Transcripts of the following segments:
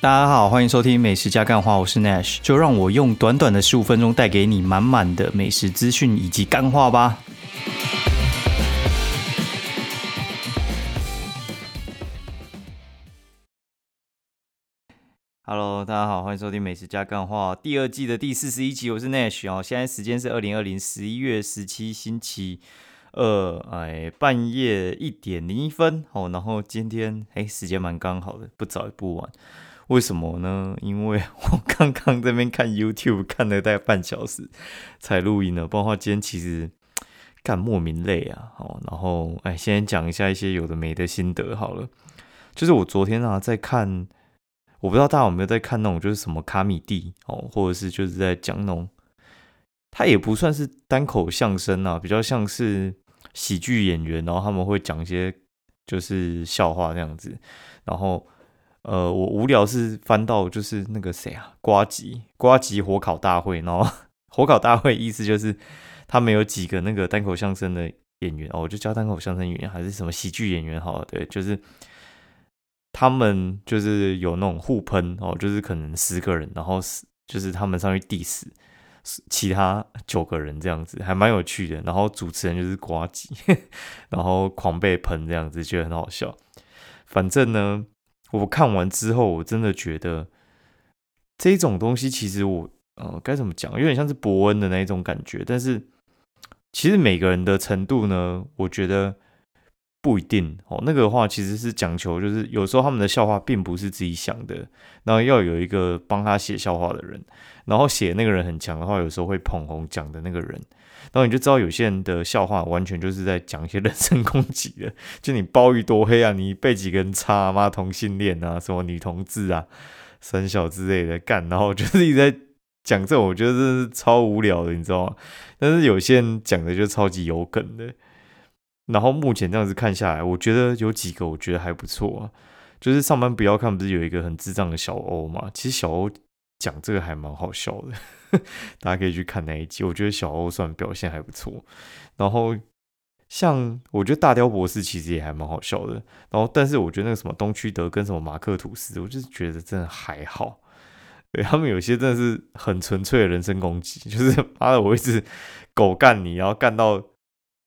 大家好，欢迎收听《美食加干话》，我是 Nash，就让我用短短的十五分钟带给你满满的美食资讯以及干话吧。Hello，大家好，欢迎收听《美食加干话》第二季的第四十一集，我是 Nash 哦。现在时间是二零二零十一月十七星期二，哎，半夜一点零一分哦。然后今天哎，时间蛮刚好的，不早也不晚。为什么呢？因为 我刚刚这边看 YouTube 看了大概半小时才录音呢，不然的话今天其实干莫名累啊。哦，然后哎，先讲一下一些有的没的心得好了。就是我昨天啊在看，我不知道大家有没有在看那种就是什么卡米蒂哦，或者是就是在讲那种，他也不算是单口相声啊，比较像是喜剧演员，然后他们会讲一些就是笑话这样子，然后。呃，我无聊是翻到就是那个谁啊，瓜吉瓜吉火烤大会，然后 火烤大会意思就是他们有几个那个单口相声的演员哦，我就叫单口相声演员还是什么喜剧演员好了，对，就是他们就是有那种互喷哦，就是可能十个人，然后是就是他们上去 diss 其他九个人这样子，还蛮有趣的。然后主持人就是瓜吉，然后狂被喷这样子，觉得很好笑。反正呢。我看完之后，我真的觉得这种东西其实我呃该怎么讲，有点像是伯恩的那一种感觉。但是其实每个人的程度呢，我觉得不一定哦。那个话其实是讲求，就是有时候他们的笑话并不是自己想的，然后要有一个帮他写笑话的人，然后写那个人很强的话，有时候会捧红讲的那个人。然后你就知道有些人的笑话完全就是在讲一些人身攻击的，就你包鱼多黑啊，你被几个人插妈同性恋啊，什么女同志啊、三小之类的干，然后就是一直在讲这种，我觉得真是超无聊的，你知道吗？但是有些人讲的就超级有梗的。然后目前这样子看下来，我觉得有几个我觉得还不错啊，就是上班不要看，不是有一个很智障的小欧嘛？其实小欧讲这个还蛮好笑的。大家可以去看那一集，我觉得小欧算表现还不错。然后像我觉得大雕博士其实也还蛮好笑的。然后但是我觉得那个什么东区德跟什么马克吐斯，我就觉得真的还好。对他们有些真的是很纯粹的人身攻击，就是妈的我一直狗干你，然后干到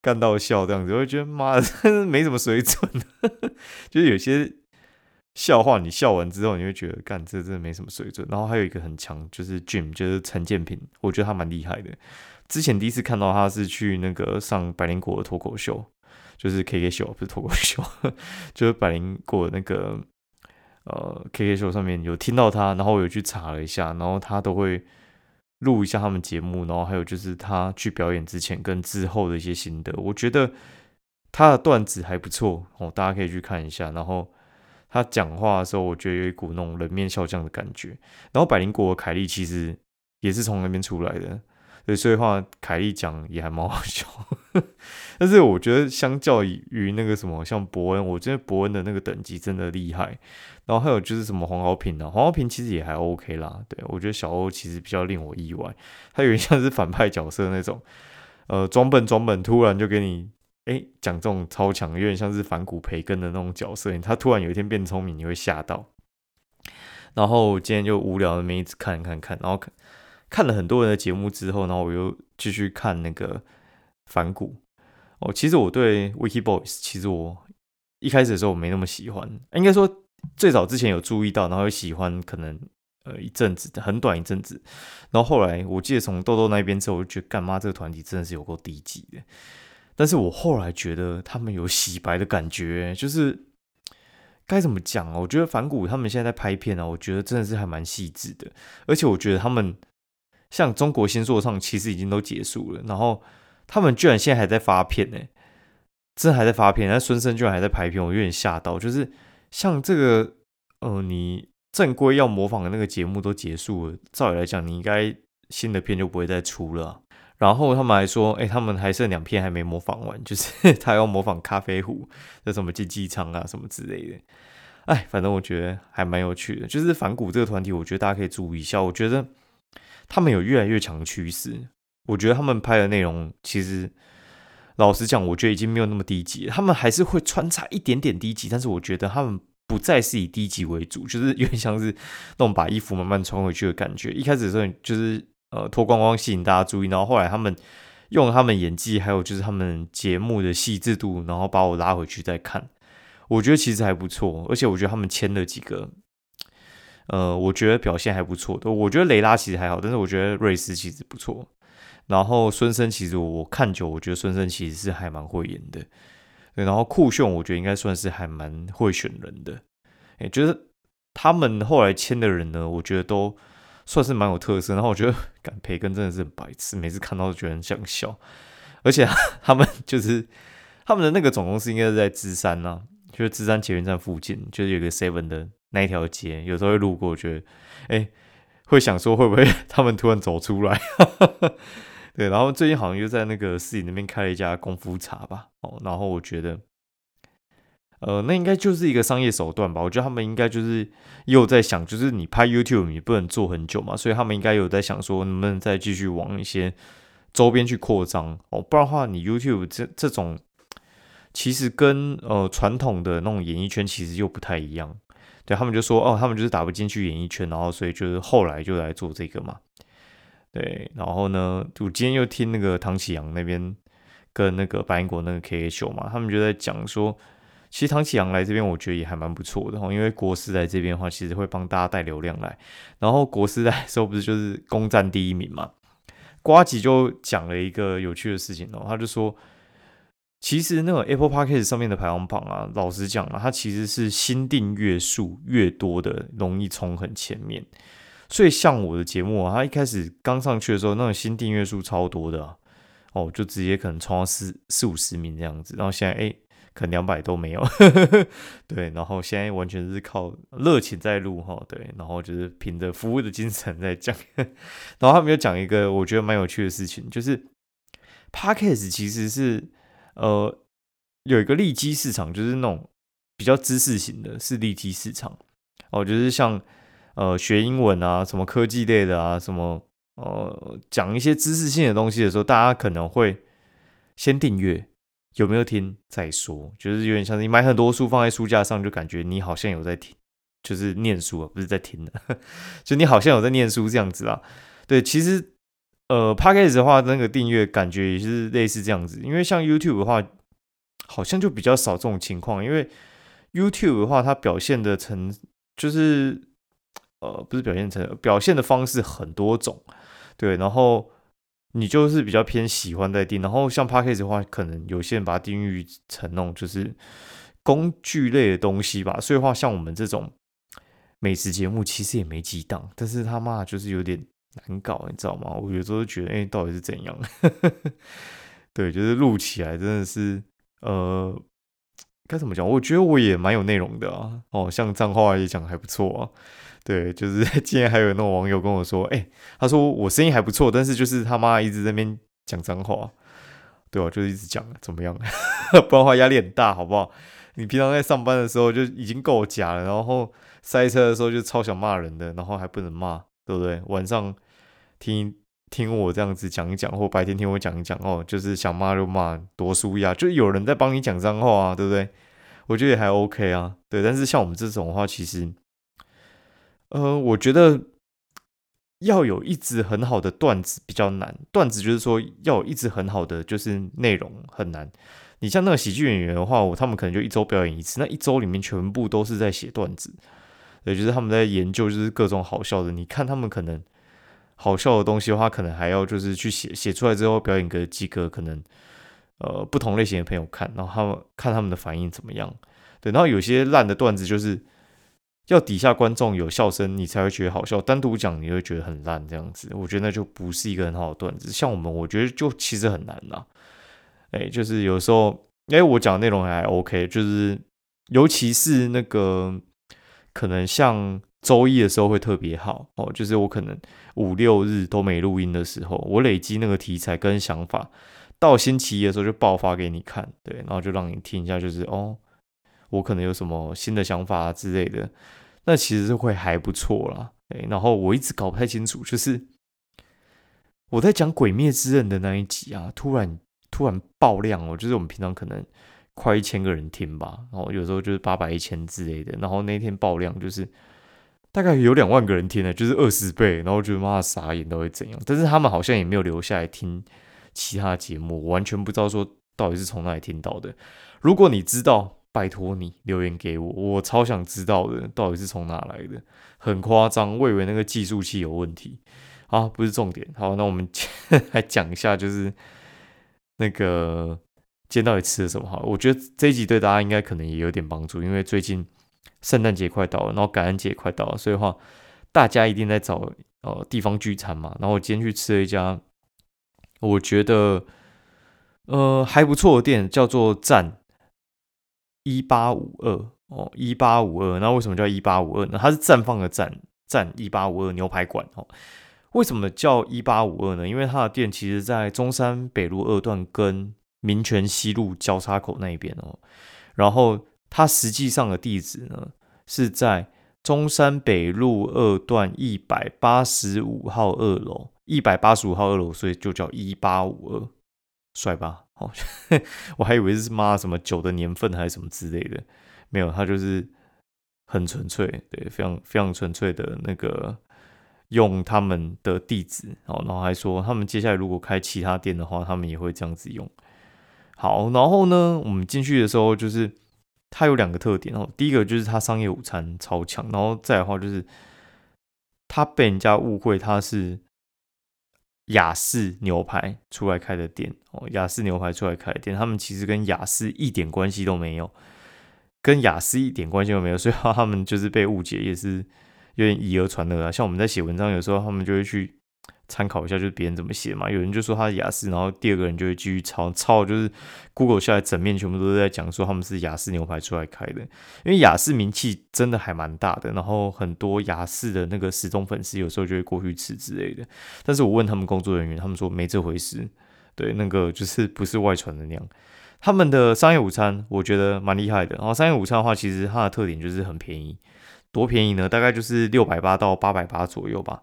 干到笑这样子，我会觉得妈的真是没什么水准。就是有些。笑话，你笑完之后，你会觉得干这真的没什么水准。然后还有一个很强，就是 Jim，就是陈建平，我觉得他蛮厉害的。之前第一次看到他是去那个上百灵果的脱口秀，就是 K K 秀，不是脱口秀，就是百灵果那个呃 K K 秀上面有听到他，然后我有去查了一下，然后他都会录一下他们节目，然后还有就是他去表演之前跟之后的一些心得，我觉得他的段子还不错哦，大家可以去看一下，然后。他讲话的时候，我觉得有一股那种冷面笑匠的感觉。然后百灵果的凯莉其实也是从那边出来的，对，所以话凯莉讲也还蛮好笑。但是我觉得相较于那个什么像伯恩，我觉得伯恩的那个等级真的厉害。然后还有就是什么黄豪平啊，黄豪平其实也还 OK 啦。对我觉得小欧其实比较令我意外，他有点像是反派角色那种，呃，装笨装笨，突然就给你。哎，讲这种超强，有点像是反骨培根的那种角色。他突然有一天变聪明，你会吓到。然后今天就无聊的没一直看看看，然后看看了很多人的节目之后，然后我又继续看那个反骨。哦，其实我对 Wiki Boys，其实我一开始的时候我没那么喜欢，应该说最早之前有注意到，然后喜欢可能呃一阵子，很短一阵子。然后后来我记得从豆豆那边之后，我就觉得干妈这个团体真的是有够低级的。但是我后来觉得他们有洗白的感觉，就是该怎么讲啊？我觉得反骨他们现在在拍片啊，我觉得真的是还蛮细致的。而且我觉得他们像中国新说唱，其实已经都结束了，然后他们居然现在还在发片呢，真还在发片。那孙生居然还在拍片，我有点吓到。就是像这个，呃，你正规要模仿的那个节目都结束了，照理来讲，你应该新的片就不会再出了。然后他们还说，哎，他们还剩两片还没模仿完，就是 他要模仿咖啡壶的什么竞技场啊什么之类的。哎，反正我觉得还蛮有趣的。就是反骨这个团体，我觉得大家可以注意一下。我觉得他们有越来越强的趋势。我觉得他们拍的内容，其实老实讲，我觉得已经没有那么低级。他们还是会穿插一点点低级，但是我觉得他们不再是以低级为主，就是有点像是那种把衣服慢慢穿回去的感觉。一开始的时候就是呃脱光光吸引大家注意，然后后来他们用他们演技，还有就是他们节目的细致度，然后把我拉回去再看。我觉得其实还不错，而且我觉得他们签了几个，呃，我觉得表现还不错的。我觉得雷拉其实还好，但是我觉得瑞斯其实不错。然后孙生其实我看久，我觉得孙生其实是还蛮会演的。然后酷炫我觉得应该算是还蛮会选人的。哎，就是他们后来签的人呢，我觉得都算是蛮有特色。然后我觉得，敢培根真的是很白痴，每次看到都觉得很想笑。而且 他们就是他们的那个总公司应该是在芝山呐。就是芝山捷运站附近，就是有个 Seven 的那一条街，有时候会路过，觉得哎，会想说会不会 他们突然走出来？对，然后最近好像又在那个市里那边开了一家功夫茶吧，哦，然后我觉得，呃，那应该就是一个商业手段吧。我觉得他们应该就是又在想，就是你拍 YouTube 你不能做很久嘛，所以他们应该有在想说，能不能再继续往一些周边去扩张哦，不然的话，你 YouTube 这这种。其实跟呃传统的那种演艺圈其实又不太一样，对他们就说哦，他们就是打不进去演艺圈，然后所以就是后来就来做这个嘛，对，然后呢，我今天又听那个唐启阳那边跟那个白英国那个 K A 秀嘛，他们就在讲说，其实唐启阳来这边我觉得也还蛮不错的哈，因为国师来这边的话，其实会帮大家带流量来，然后国师来时候不是就是攻占第一名嘛，瓜吉就讲了一个有趣的事情哦，他就说。其实那个 Apple Podcast 上面的排行榜啊，老实讲啊，它其实是新订阅数越多的容易冲很前面。所以像我的节目啊，它一开始刚上去的时候，那种新订阅数超多的哦，就直接可能冲到四四五十名这样子。然后现在哎，可能两百都没有。对，然后现在完全是靠热情在录哈。对，然后就是凭着服务的精神在讲。然后他们又讲一个我觉得蛮有趣的事情，就是 Podcast 其实是。呃，有一个利基市场，就是那种比较知识型的，是利基市场哦，就是像呃学英文啊，什么科技类的啊，什么呃讲一些知识性的东西的时候，大家可能会先订阅，有没有听再说，就是有点像你买很多书放在书架上，就感觉你好像有在听，就是念书啊，不是在听的，就你好像有在念书这样子啊。对，其实。呃 p a c k a g e 的话，那个订阅感觉也是类似这样子，因为像 YouTube 的话，好像就比较少这种情况。因为 YouTube 的话，它表现的成就是呃，不是表现成表现的方式很多种，对。然后你就是比较偏喜欢在定，然后像 p a c k a g e 的话，可能有些人把它定义成那种就是工具类的东西吧。所以话，像我们这种美食节目，其实也没几档，但是他妈就是有点。难搞，你知道吗？我有时候觉得，哎，到底是怎样？对，就是录起来真的是，呃，该怎么讲？我觉得我也蛮有内容的啊。哦，像脏话也讲还不错啊。对，就是 今天还有那种网友跟我说，哎，他说我声音还不错，但是就是他妈一直在那边讲脏话，对吧？就是一直讲，怎么样？不然的话压力很大，好不好？你平常在上班的时候就已经够假了，然后塞车的时候就超想骂人的，然后还不能骂。对不对？晚上听听我这样子讲一讲，或白天听我讲一讲哦，就是想骂就骂，多舒压，就有人在帮你讲脏话啊，对不对？我觉得也还 OK 啊，对。但是像我们这种的话，其实，呃，我觉得要有一直很好的段子比较难。段子就是说要有一直很好的就是内容很难。你像那个喜剧演员的话，我他们可能就一周表演一次，那一周里面全部都是在写段子。对，就是他们在研究，就是各种好笑的。你看他们可能好笑的东西的话，可能还要就是去写写出来之后表演给几个可能呃不同类型的朋友看，然后他们看他们的反应怎么样。对，然后有些烂的段子就是要底下观众有笑声，你才会觉得好笑。单独讲你会觉得很烂这样子，我觉得那就不是一个很好的段子。像我们，我觉得就其实很难啦。哎，就是有时候，哎，我讲的内容还 OK，就是尤其是那个。可能像周一的时候会特别好哦，就是我可能五六日都没录音的时候，我累积那个题材跟想法，到星期一的时候就爆发给你看，对，然后就让你听一下，就是哦，我可能有什么新的想法之类的，那其实是会还不错啦，然后我一直搞不太清楚，就是我在讲《鬼灭之刃》的那一集啊，突然突然爆量哦，就是我们平常可能快一千个人听吧，然后有时候就是八百、一千之类的。然后那天爆量就是大概有两万个人听的，就是二十倍。然后觉得妈傻眼，都会怎样？但是他们好像也没有留下来听其他节目，完全不知道说到底是从哪里听到的。如果你知道，拜托你留言给我，我超想知道的，到底是从哪来的？很夸张，我以为那个计数器有问题。啊，不是重点。好，那我们 来讲一下，就是那个今天到底吃了什么？好，我觉得这一集对大家应该可能也有点帮助，因为最近圣诞节快到了，然后感恩节快到了，所以话大家一定在找呃地方聚餐嘛。然后我今天去吃了一家，我觉得呃还不错的店，叫做站一八五二哦，一八五二。那为什么叫一八五二呢？它是绽放的绽绽一八五二牛排馆哦。为什么叫一八五二呢？因为它的店其实，在中山北路二段跟民权西路交叉口那一边哦。然后它实际上的地址呢，是在中山北路二段一百八十五号二楼，一百八十五号二楼，所以就叫一八五二，帅吧？哦，我还以为是妈什么酒的年份还是什么之类的，没有，它就是很纯粹，对，非常非常纯粹的那个。用他们的地址，哦，然后还说他们接下来如果开其他店的话，他们也会这样子用。好，然后呢，我们进去的时候就是它有两个特点哦，第一个就是它商业午餐超强，然后再的话就是它被人家误会它是雅士牛排出来开的店哦，雅士牛排出来开的店，他们其实跟雅士一点关系都没有，跟雅士一点关系都没有，所以他们就是被误解也是。有点以讹传讹啊，像我们在写文章，有时候他们就会去参考一下，就是别人怎么写嘛。有人就说他是雅思，然后第二个人就会继续抄抄，就是 Google 下来整面全部都在讲说他们是雅思牛排出来开的，因为雅思名气真的还蛮大的，然后很多雅思的那个死忠粉丝有时候就会过去吃之类的。但是我问他们工作人员，他们说没这回事，对，那个就是不是外传的那样。他们的商业午餐我觉得蛮厉害的，然后商业午餐的话，其实它的特点就是很便宜。多便宜呢？大概就是六百八到八百八左右吧。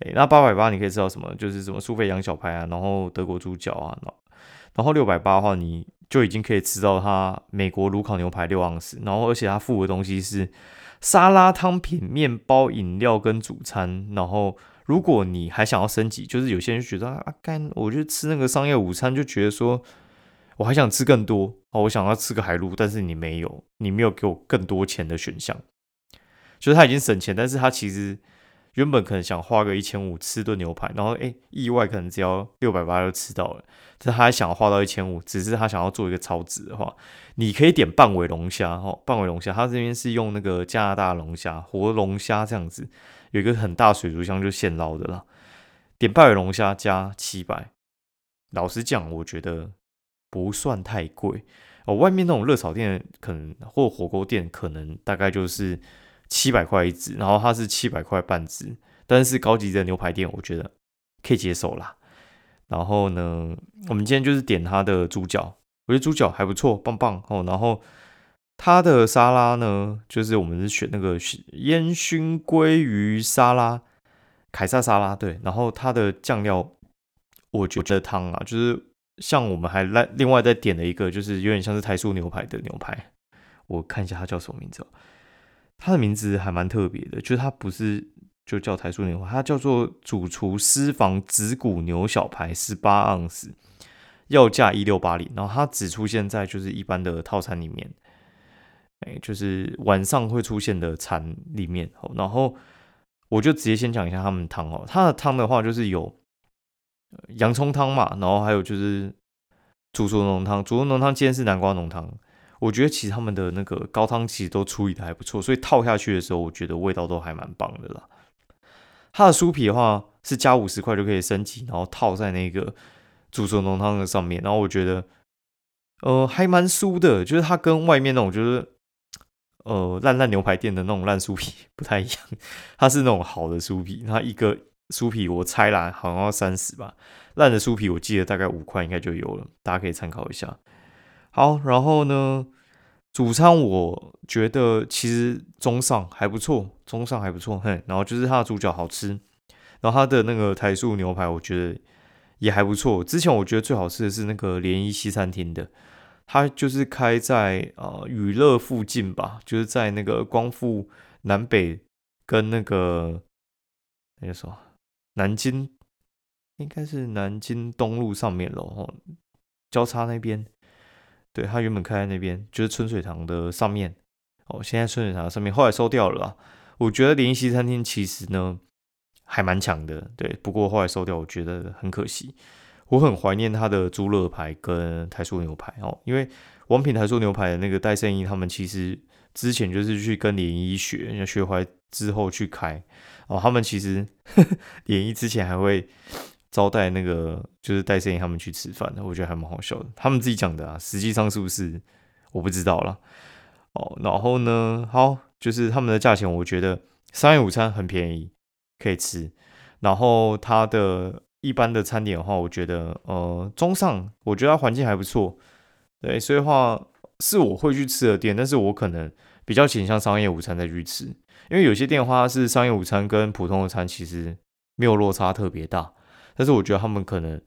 诶，那八百八你可以知道什么？就是什么苏菲羊小排啊，然后德国猪脚啊，然后六百八的话，你就已经可以吃到它美国炉烤牛排六盎司，然后而且它附的东西是沙拉、汤品、面包、饮料跟主餐。然后如果你还想要升级，就是有些人觉得啊，干，我就吃那个商业午餐，就觉得说我还想吃更多哦，我想要吃个海陆，但是你没有，你没有给我更多钱的选项。就是他已经省钱，但是他其实原本可能想花个一千五吃顿牛排，然后哎，意外可能只要六百八就吃到了。但他还想花到一千五，只是他想要做一个超值的话，你可以点半尾龙虾哦，半尾龙虾，他这边是用那个加拿大龙虾，活龙虾这样子，有一个很大水族箱就现捞的啦。点半尾龙虾加七百，老实讲，我觉得不算太贵哦。外面那种热炒店可能或火锅店可能大概就是。七百块一只，然后它是七百块半只，但是高级的牛排店我觉得可以接受啦。然后呢，我们今天就是点它的猪脚，我觉得猪脚还不错，棒棒哦。然后它的沙拉呢，就是我们是选那个烟熏鲑鱼沙拉，凯撒沙拉对。然后它的酱料，我觉得汤啊，就是像我们还来另外再点了一个，就是有点像是台塑牛排的牛排，我看一下它叫什么名字。它的名字还蛮特别的，就是它不是就叫台塑牛排，它叫做主厨私房子骨牛小排十八盎司，要价一六八零，然后它只出现在就是一般的套餐里面，哎，就是晚上会出现的餐里面。然后我就直接先讲一下他们汤哦，它的汤的话就是有洋葱汤嘛，然后还有就是煮熟浓汤，煮熟浓汤今天是南瓜浓汤。我觉得其实他们的那个高汤其实都处理的还不错，所以套下去的时候，我觉得味道都还蛮棒的啦。它的酥皮的话是加五十块就可以升级，然后套在那个煮熟浓汤的上面，然后我觉得呃还蛮酥的，就是它跟外面那种就是呃烂烂牛排店的那种烂酥皮 不太一样，它是那种好的酥皮，它一个酥皮我猜啦好像要三十吧，烂的酥皮我记得大概五块应该就有了，大家可以参考一下。好，然后呢，主餐我觉得其实中上还不错，中上还不错，嘿，然后就是它的猪脚好吃，然后它的那个台塑牛排我觉得也还不错。之前我觉得最好吃的是那个涟漪西餐厅的，它就是开在呃娱乐附近吧，就是在那个光复南北跟那个那个什么南京，应该是南京东路上面喽，交叉那边。对，它原本开在那边，就是春水堂的上面。哦，现在春水堂上面后来收掉了。我觉得联西餐厅其实呢还蛮强的，对，不过后来收掉，我觉得很可惜。我很怀念他的猪肋排跟台塑牛排哦，因为王品台塑牛排的那个戴胜义他们其实之前就是去跟联谊学，学坏之后去开哦，他们其实 联谊之前还会招待那个就是戴胜义他们去吃饭的，我觉得还蛮好笑的。他们自己讲的啊，实际上是不是我不知道了哦。然后呢，好，就是他们的价钱，我觉得商业午餐很便宜，可以吃，然后它的。一般的餐点的话，我觉得呃中上，我觉得它环境还不错，对，所以话是我会去吃的店，但是我可能比较倾向商业午餐再去吃，因为有些店的话是商业午餐跟普通的餐其实没有落差特别大，但是我觉得他们可能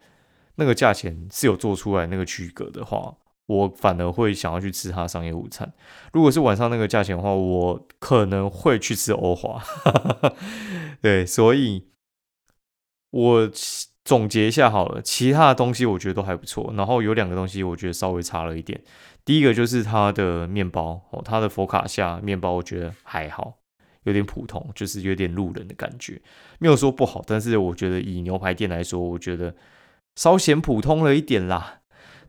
那个价钱是有做出来那个区隔的话，我反而会想要去吃他商业午餐。如果是晚上那个价钱的话，我可能会去吃欧华，对，所以。我总结一下好了，其他的东西我觉得都还不错，然后有两个东西我觉得稍微差了一点。第一个就是它的面包哦，它的佛卡夏面包我觉得还好，有点普通，就是有点路人的感觉，没有说不好，但是我觉得以牛排店来说，我觉得稍显普通了一点啦。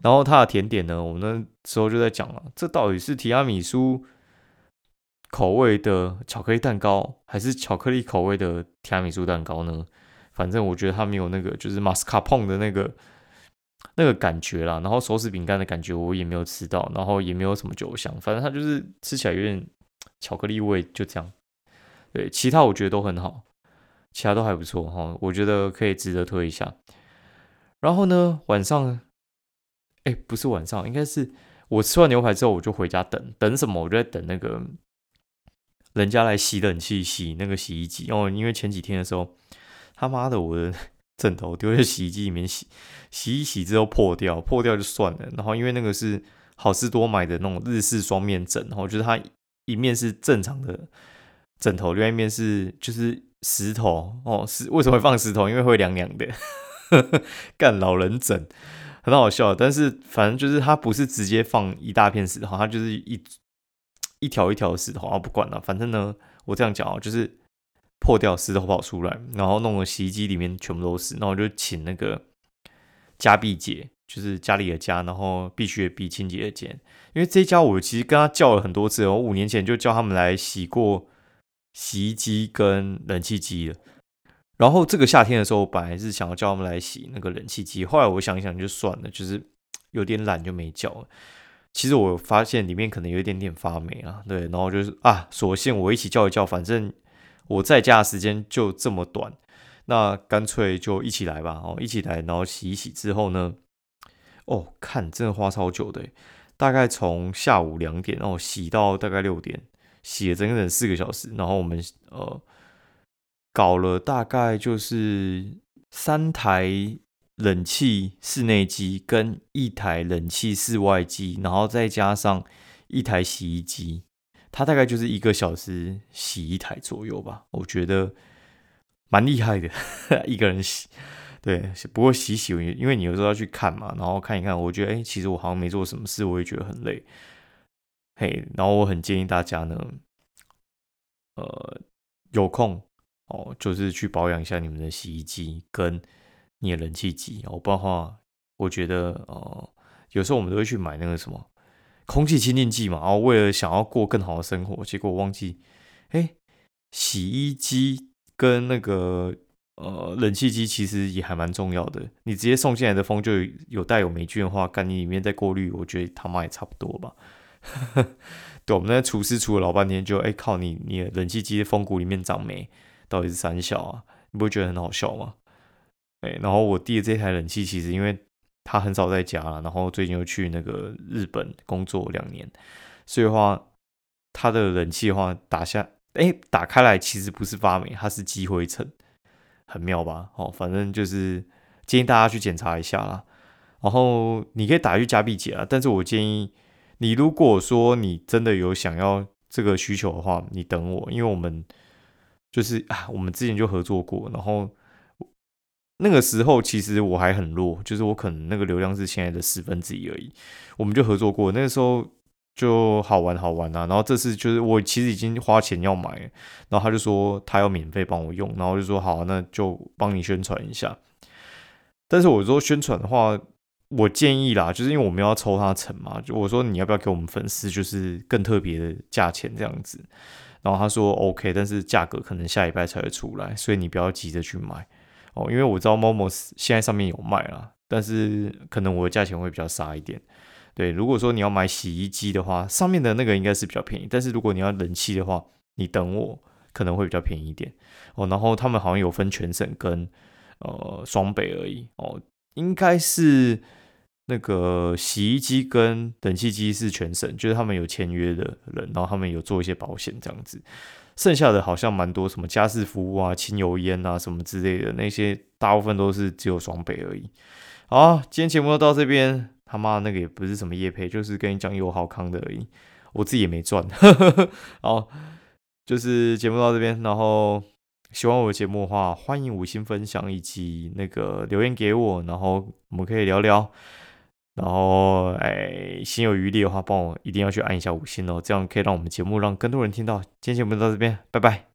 然后它的甜点呢，我们那时候就在讲了，这到底是提拉米苏口味的巧克力蛋糕，还是巧克力口味的提拉米苏蛋糕呢？反正我觉得它没有那个就是马斯卡彭的那个那个感觉啦，然后手指饼干的感觉我也没有吃到，然后也没有什么酒香，反正它就是吃起来有点巧克力味，就这样。对，其他我觉得都很好，其他都还不错哈，我觉得可以值得推一下。然后呢，晚上，哎，不是晚上，应该是我吃完牛排之后我就回家等等什么，我就在等那个人家来洗冷气、洗那个洗衣机哦，因为前几天的时候。他妈的，我的 枕头丢在洗衣机里面洗，洗一洗之后破掉，破掉就算了。然后因为那个是好事多买的那种日式双面枕，然后就是它一面是正常的枕头，另外一面是就是石头哦。是为什么会放石头？因为会凉凉的。干老人枕很好笑，但是反正就是它不是直接放一大片石头，它就是一一条一条石头啊。不管了，反正呢，我这样讲哦，就是。破掉石头跑出来，然后弄个洗衣机里面全部都是，然后我就请那个家碧姐，就是家里的家，然后必须的必清洁的洁，因为这家我其实跟他叫了很多次，我五年前就叫他们来洗过洗衣机跟冷气机了。然后这个夏天的时候，本来是想要叫他们来洗那个冷气机，后来我想一想就算了，就是有点懒就没叫了。其实我发现里面可能有一点点发霉啊，对，然后就是啊，索性我一起叫一叫，反正。我在家的时间就这么短，那干脆就一起来吧。哦，一起来，然后洗一洗之后呢，哦，看真的花超久的，大概从下午两点哦洗到大概六点，洗了整整四个小时。然后我们呃搞了大概就是三台冷气室内机跟一台冷气室外机，然后再加上一台洗衣机。它大概就是一个小时洗一台左右吧，我觉得蛮厉害的，一个人洗。对，不过洗洗，因为你有时候要去看嘛，然后看一看，我觉得，哎，其实我好像没做什么事，我也觉得很累。嘿，然后我很建议大家呢，呃，有空哦，就是去保养一下你们的洗衣机跟你的冷气机。哦，不然的话，我觉得，哦，有时候我们都会去买那个什么。空气清净剂嘛，然后为了想要过更好的生活，结果忘记，哎，洗衣机跟那个呃冷气机其实也还蛮重要的。你直接送进来的风就有带有霉菌的话，干你里面再过滤，我觉得他妈也差不多吧。对，我们那厨师厨了老半天，就哎靠你，你的冷气机的风骨里面长霉，到底是三小啊？你不会觉得很好笑吗？哎，然后我弟的这台冷气其实因为。他很少在家，然后最近又去那个日本工作两年，所以的话他的冷气的话打下，哎，打开来其实不是发霉，它是积灰尘，很妙吧？哦，反正就是建议大家去检查一下啦。然后你可以打去加币姐啊，但是我建议你，如果说你真的有想要这个需求的话，你等我，因为我们就是啊，我们之前就合作过，然后那个时候其实我还很弱，就是我可能那个流量是现在的十分之一而已，我们就合作过，那个时候。就好玩好玩啊，然后这次就是我其实已经花钱要买，然后他就说他要免费帮我用，然后就说好，那就帮你宣传一下。但是我说宣传的话，我建议啦，就是因为我们要抽他成嘛，就我说你要不要给我们粉丝就是更特别的价钱这样子，然后他说 OK，但是价格可能下礼拜才会出来，所以你不要急着去买哦，因为我知道 Momo 现在上面有卖啦，但是可能我的价钱会比较杀一点。对，如果说你要买洗衣机的话，上面的那个应该是比较便宜。但是如果你要冷气的话，你等我可能会比较便宜一点哦。然后他们好像有分全省跟呃双北而已哦，应该是那个洗衣机跟冷气机是全省，就是他们有签约的人，然后他们有做一些保险这样子。剩下的好像蛮多什么家事服务啊、清油烟啊什么之类的，那些大部分都是只有双倍而已。好，今天节目就到这边。他妈那个也不是什么叶配，就是跟你讲有好康的而已，我自己也没赚。好，就是节目到这边，然后喜欢我的节目的话，欢迎五星分享以及那个留言给我，然后我们可以聊聊。然后哎，心有余力的话，帮我一定要去按一下五星哦，这样可以让我们节目让更多人听到。今天节目就到这边，拜拜。